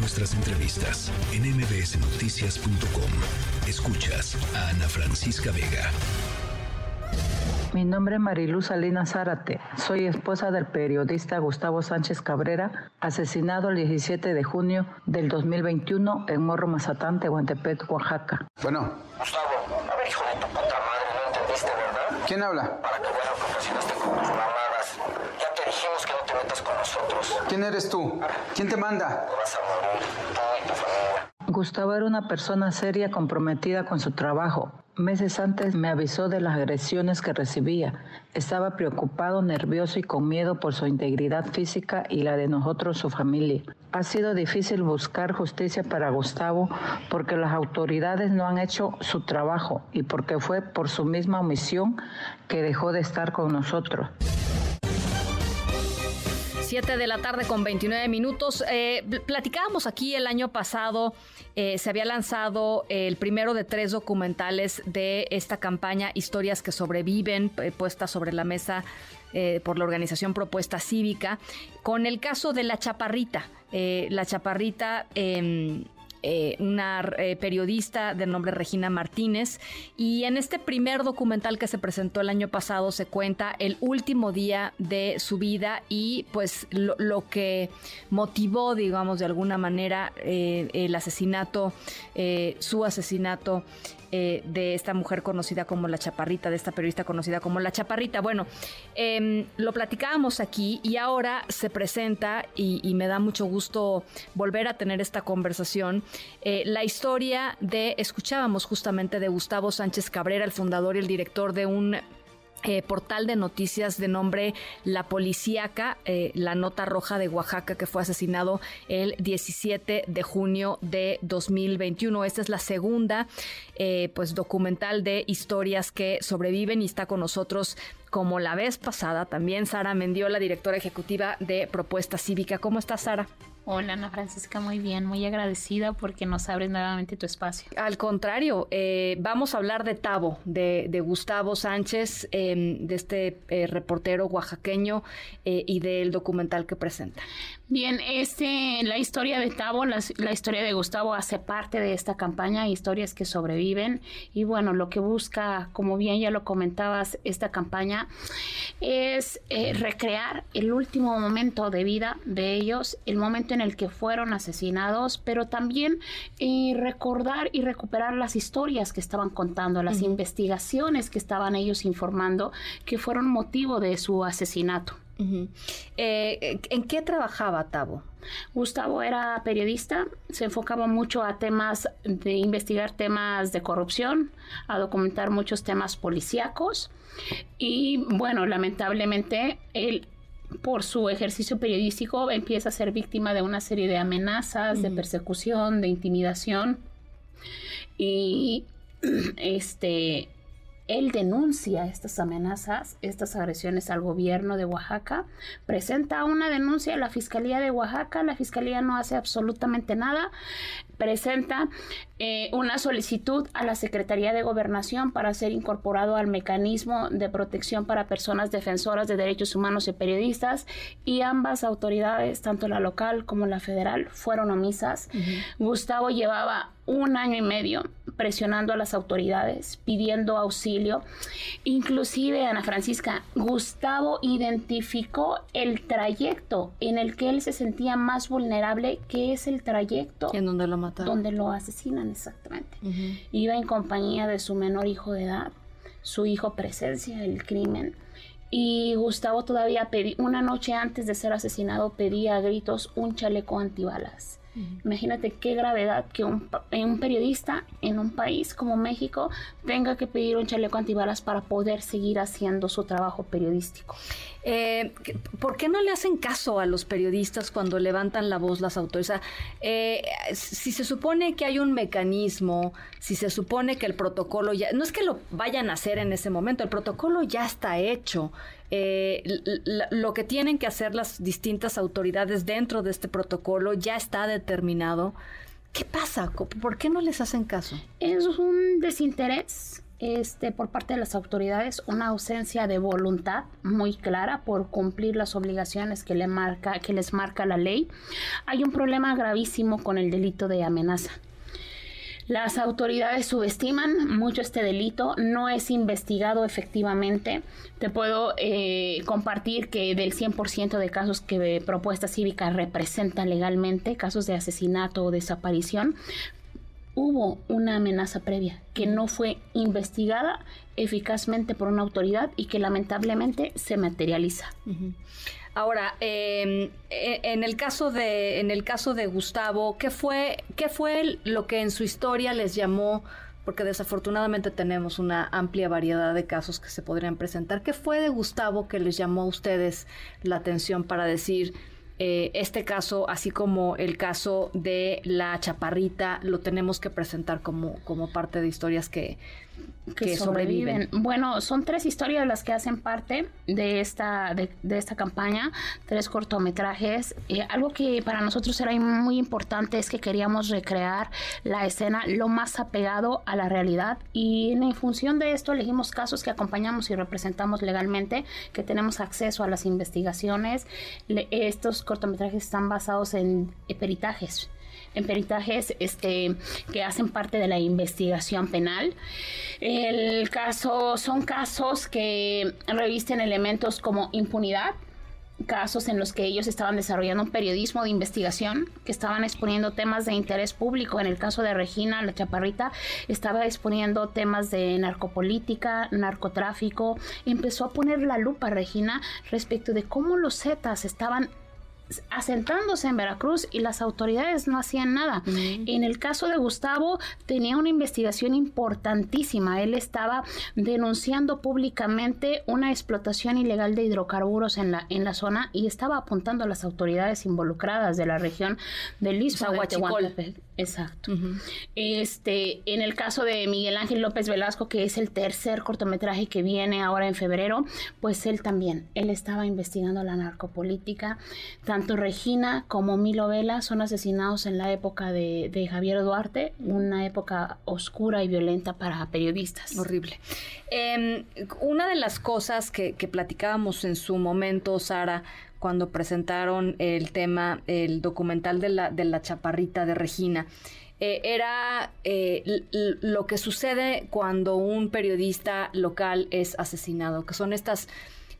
nuestras entrevistas en mbsnoticias.com. Escuchas a Ana Francisca Vega. Mi nombre es Mariluz Salinas Zárate. Soy esposa del periodista Gustavo Sánchez Cabrera, asesinado el 17 de junio del 2021 en Morro Mazatán, Tehuantepec, Oaxaca. Bueno. Gustavo, a ver, hijo de tu puta madre, no entendiste, ¿verdad? ¿Quién habla? Para que veas lo que ocasionaste con tus mamadas. Ya te dijimos que no te metas con nosotros. ¿Quién eres tú? ¿Quién te manda? Gustavo era una persona seria comprometida con su trabajo. Meses antes me avisó de las agresiones que recibía. Estaba preocupado, nervioso y con miedo por su integridad física y la de nosotros, su familia. Ha sido difícil buscar justicia para Gustavo porque las autoridades no han hecho su trabajo y porque fue por su misma omisión que dejó de estar con nosotros. 7 de la tarde con 29 minutos. Eh, platicábamos aquí el año pasado, eh, se había lanzado el primero de tres documentales de esta campaña Historias que sobreviven, eh, puesta sobre la mesa por la organización Propuesta Cívica, con el caso de la Chaparrita. la Chaparrita em, eh, una eh, periodista de nombre Regina Martínez. Y en este primer documental que se presentó el año pasado se cuenta el último día de su vida y pues lo, que motivó, digamos, de alguna manera eh, el asesinato, su asesinato de esta mujer conocida como la Chaparrita, de esta periodista conocida como la Chaparrita. Bueno, em, lo platicábamos aquí y ahora se presenta y, me da mucho gusto volver a tener esta conversación. Eh, la historia de, escuchábamos justamente de Gustavo Sánchez Cabrera, el fundador y el director de un eh, portal de noticias de nombre La Policíaca, eh, la nota roja de Oaxaca, que fue asesinado el 17 de junio de 2021. Esta es la segunda eh, pues documental de historias que sobreviven y está con nosotros como la vez pasada también Sara Mendiola, directora ejecutiva de Propuesta Cívica. ¿Cómo estás, Sara? Hola Ana Francisca, muy bien, muy agradecida porque nos abres nuevamente tu espacio. Al contrario, eh, vamos a hablar de Tavo, de, Gustavo Sánchez, em, de este eh, reportero oaxaqueño eh, y del documental que presenta. Bien, este, la historia de Tavo, la, historia de Gustavo hace parte de esta campaña, historias que sobreviven y bueno, lo que busca, como bien ya lo comentabas, esta campaña es recrear el último momento de vida de ellos, el momento en el que fueron asesinados, pero también eh, recordar y recuperar las historias que estaban contando, las investigaciones que estaban ellos informando, que fueron motivo de su asesinato. Eh, ¿En qué trabajaba Tavo? Gustavo era periodista, se enfocaba mucho a temas de investigar temas de corrupción, a documentar muchos temas policíacos y bueno, lamentablemente él por su ejercicio periodístico empieza a ser víctima de una serie de amenazas, de persecución, de intimidación. Y este él denuncia estas amenazas, estas agresiones al gobierno de Oaxaca, presenta una denuncia a la Fiscalía de Oaxaca, la Fiscalía no hace absolutamente nada, presenta eh, una solicitud a la Secretaría de Gobernación para ser incorporado al mecanismo de protección para personas defensoras de derechos humanos y periodistas y ambas autoridades, tanto la local como la federal, fueron omisas. Gustavo llevaba un año y medio presionando a las autoridades, pidiendo auxilio. Inclusive, Ana Francisca, Gustavo identificó el trayecto en el que él se sentía más vulnerable, que es el trayecto en donde lo Donde lo asesinan, exactamente. Iba en compañía de su menor hijo de edad. Su hijo presencia el crimen. Y Gustavo todavía pedí, una noche antes de ser asesinado pedía a gritos un chaleco antibalas. Imagínate qué gravedad que un, un, periodista en un país como México tenga que pedir un chaleco antibalas para poder seguir haciendo su trabajo periodístico. Eh, ¿Por qué no le hacen caso a los periodistas cuando levantan la voz las autoridades? Eh, si se supone que hay un mecanismo, si se supone que el protocolo ya, no es que lo vayan a hacer en ese momento, el protocolo ya está hecho. Eh, lo que tienen que hacer las distintas autoridades dentro de este protocolo ya está determinado. ¿Qué pasa? ¿Por qué no les hacen caso? Es un desinterés este, por parte de las autoridades una ausencia de voluntad muy clara por cumplir las obligaciones que, le marca, que les marca la ley. Hay un problema gravísimo con el delito de amenaza. Las autoridades subestiman mucho este delito, no es investigado efectivamente. Te puedo eh, compartir que del 100% de casos que Propuesta Cívica representa legalmente, casos de asesinato o desaparición, hubo una amenaza previa que no fue investigada eficazmente por una autoridad y que lamentablemente se materializa. Ahora, em, e, en el caso de en el caso de Gustavo, ¿qué fue qué fue lo que en su historia les llamó? Porque desafortunadamente tenemos una amplia variedad de casos que se podrían presentar. ¿Qué fue de Gustavo que les llamó a ustedes la atención para decir eh, este caso, así como el caso de la chaparrita, lo tenemos que presentar como, como parte de historias que, que, sobreviven. Bueno, son tres historias las que hacen parte de esta, de, esta campaña, tres cortometrajes. Eh, algo que para nosotros era muy importante es que queríamos recrear la escena lo más apegado a la realidad y en función de esto elegimos casos que acompañamos y representamos legalmente, que tenemos acceso a las investigaciones. estos cortometrajes están basados en peritajes en peritajes este, que hacen parte de la investigación penal. El caso son casos que revisten elementos como impunidad, casos en los que ellos estaban desarrollando un periodismo de investigación, que estaban exponiendo temas de interés público. En el caso de Regina, la chaparrita, estaba exponiendo temas de narcopolítica, narcotráfico. Empezó a poner la lupa, Regina, respecto de cómo los Zetas estaban asentándose en Veracruz y las autoridades no hacían nada. En el caso de Gustavo tenía una investigación importantísima. Él estaba denunciando públicamente una explotación ilegal de hidrocarburos en la en la zona y estaba apuntando a las autoridades involucradas de la región del Istmo de Exacto. Este, en el caso de Miguel Ángel López Velasco, que es el tercer cortometraje que viene ahora en febrero, pues él también, él estaba investigando la narcopolítica, tanto Regina como Milo Vela son asesinados en la época de, Javier Duarte, una época oscura y violenta para periodistas. Horrible. Em, una de las cosas que, que platicábamos en su momento, Sara, cuando presentaron el tema, el documental de la, de la chaparrita de Regina, eh, era eh, lo que sucede cuando un periodista local es asesinado, que son estas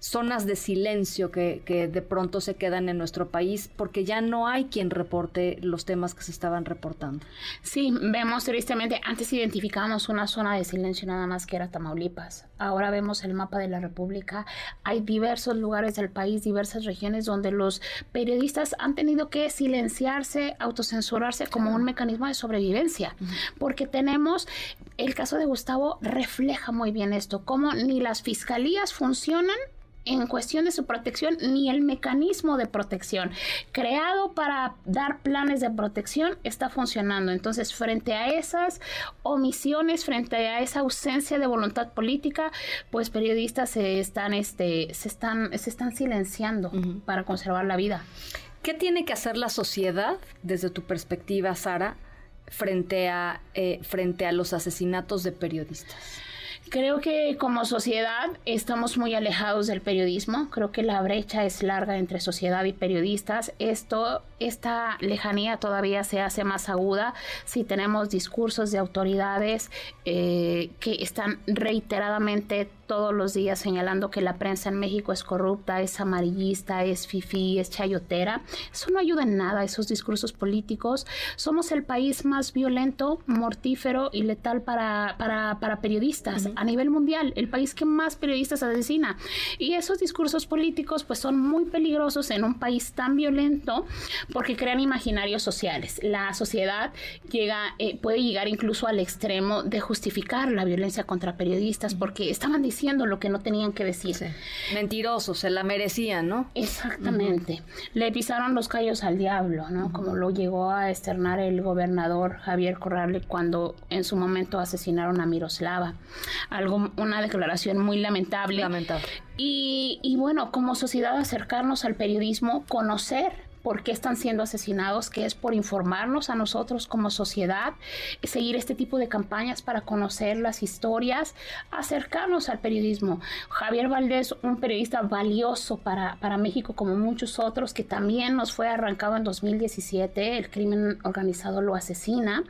zonas de silencio que, que, de pronto se quedan en nuestro país porque ya no hay quien reporte los temas que se estaban reportando. Sí, vemos tristemente, antes identificábamos una zona de silencio nada más que era Tamaulipas. Ahora vemos el mapa de la República. Hay diversos lugares del país, diversas regiones donde los periodistas han tenido que silenciarse, autocensurarse como un mecanismo de sobrevivencia. Porque tenemos, el caso de Gustavo refleja muy bien esto, cómo ni las fiscalías funcionan en cuestión de su protección ni el mecanismo de protección creado para dar planes de protección está funcionando. Entonces, frente a esas omisiones, frente a esa ausencia de voluntad política, pues periodistas se están, este, se están, se están silenciando para conservar la vida. ¿Qué tiene que hacer la sociedad, desde tu perspectiva, Sara, frente a, eh, frente a los asesinatos de periodistas? Creo que como sociedad estamos muy alejados del periodismo. Creo que la brecha es larga entre sociedad y periodistas. Esto, esta lejanía todavía se hace más aguda si tenemos discursos de autoridades eh, que están reiteradamente todos los días señalando que la prensa en México es corrupta, es amarillista, es fifí, es chayotera. Eso no ayuda en nada, esos discursos políticos. Somos el país más violento, mortífero y letal para, para, para periodistas a nivel mundial, el país que más periodistas asesina. Y esos discursos políticos pues son muy peligrosos en un país tan violento porque crean imaginarios sociales. La sociedad llega, eh, puede llegar incluso al extremo de justificar la violencia contra periodistas porque estaban diciendo lo que no tenían que decir. Mentirosos, se la merecían, ¿no? Exactamente. Le pisaron los callos al diablo, ¿no? Como lo llegó a externar el gobernador Javier Corrales cuando en su momento asesinaron a Miroslava. Algo, una declaración muy lamentable. Lamentable. Y, y bueno, como sociedad acercarnos al periodismo, conocer por qué están siendo asesinados, que es por informarnos a nosotros como sociedad, seguir este tipo de campañas para conocer las historias, acercarnos al periodismo. Javier Valdés, un periodista valioso para, para México como muchos otros, que también nos fue arrancado en 2017, el crimen organizado lo asesina.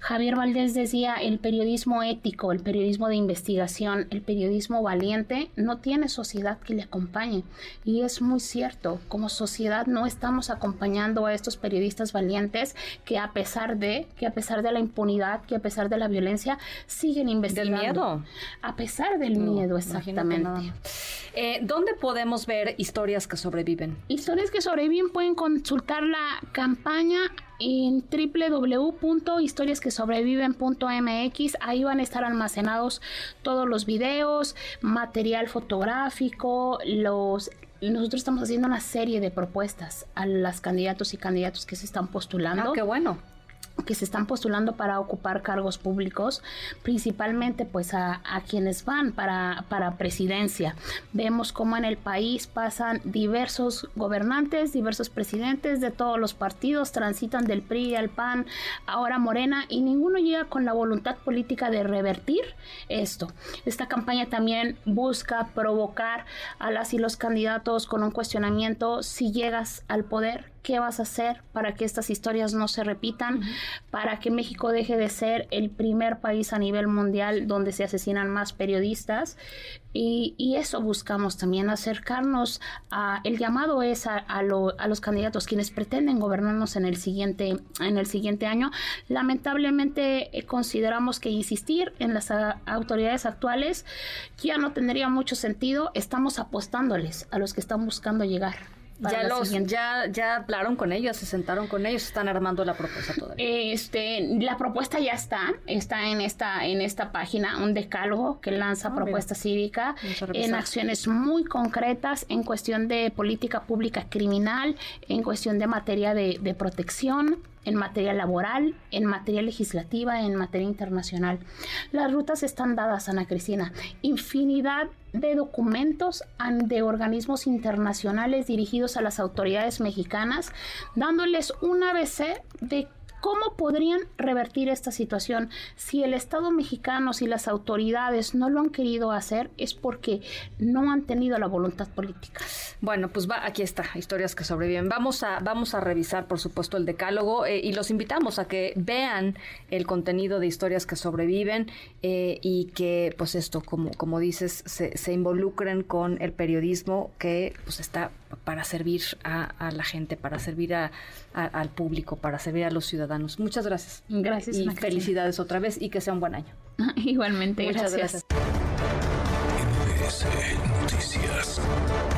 Javier Valdés decía, el periodismo ético, el periodismo de investigación, el periodismo valiente, no tiene sociedad que le acompañe. Y es muy cierto, como sociedad no estamos acompañando a estos periodistas valientes que a pesar de, que a pesar de la impunidad, que a pesar de la violencia, siguen investigando. Del miedo. A pesar del miedo, exactamente. Eh, ¿Dónde podemos ver historias que sobreviven? Historias que sobreviven pueden consultar la campaña en www.historiasquesobreviven.mx. Ahí van a estar almacenados todos los videos, material fotográfico, los nosotros estamos haciendo una serie de propuestas a las candidatos y candidatos que se están postulando. Ah, qué bueno que se están postulando para ocupar cargos públicos, principalmente pues a, quienes van para, para presidencia. Vemos cómo en el país pasan diversos gobernantes, diversos presidentes de todos los partidos, transitan del PRI al PAN, ahora Morena, y ninguno llega con la voluntad política de revertir esto. Esta campaña también busca provocar a las y los candidatos con un cuestionamiento si llegas al poder, qué vas a hacer para que estas historias no se repitan, para que México deje de ser el primer país a nivel mundial donde se asesinan más periodistas. Y, eso buscamos también, acercarnos a, el llamado es a, a, los candidatos quienes pretenden gobernarnos en el siguiente, en el siguiente año. Lamentablemente eh, consideramos que insistir en las autoridades actuales ya no tendría mucho sentido. Estamos apostándoles a los que están buscando llegar ya los ya ya hablaron con ellos, se sentaron con ellos, están armando la propuesta todavía. Este, la propuesta ya está, está en esta en esta página un decálogo que lanza ah, propuesta cívica en acciones muy concretas en cuestión de política pública criminal, en cuestión de materia de, de protección en materia laboral, en materia legislativa, en materia internacional. Las rutas están dadas, Ana Cristina. Infinidad de documentos de organismos internacionales dirigidos a las autoridades mexicanas, dándoles un ABC de ¿Cómo podrían revertir esta situación? Si el Estado mexicano, si las autoridades no lo han querido hacer, es porque no han tenido la voluntad política. Bueno, pues va, aquí está, historias que sobreviven. Vamos a, vamos a revisar, por supuesto, el decálogo eh, y los invitamos a que vean el contenido de historias que sobreviven eh, y que, pues esto, como, como dices, se, involucren con el periodismo que pues está para servir a, la gente, para servir al público, para servir a los ciudadanos. Muchas gracias. Gracias. Y felicidades otra vez y que sea un buen año. Igualmente, Muchas gracias. gracias.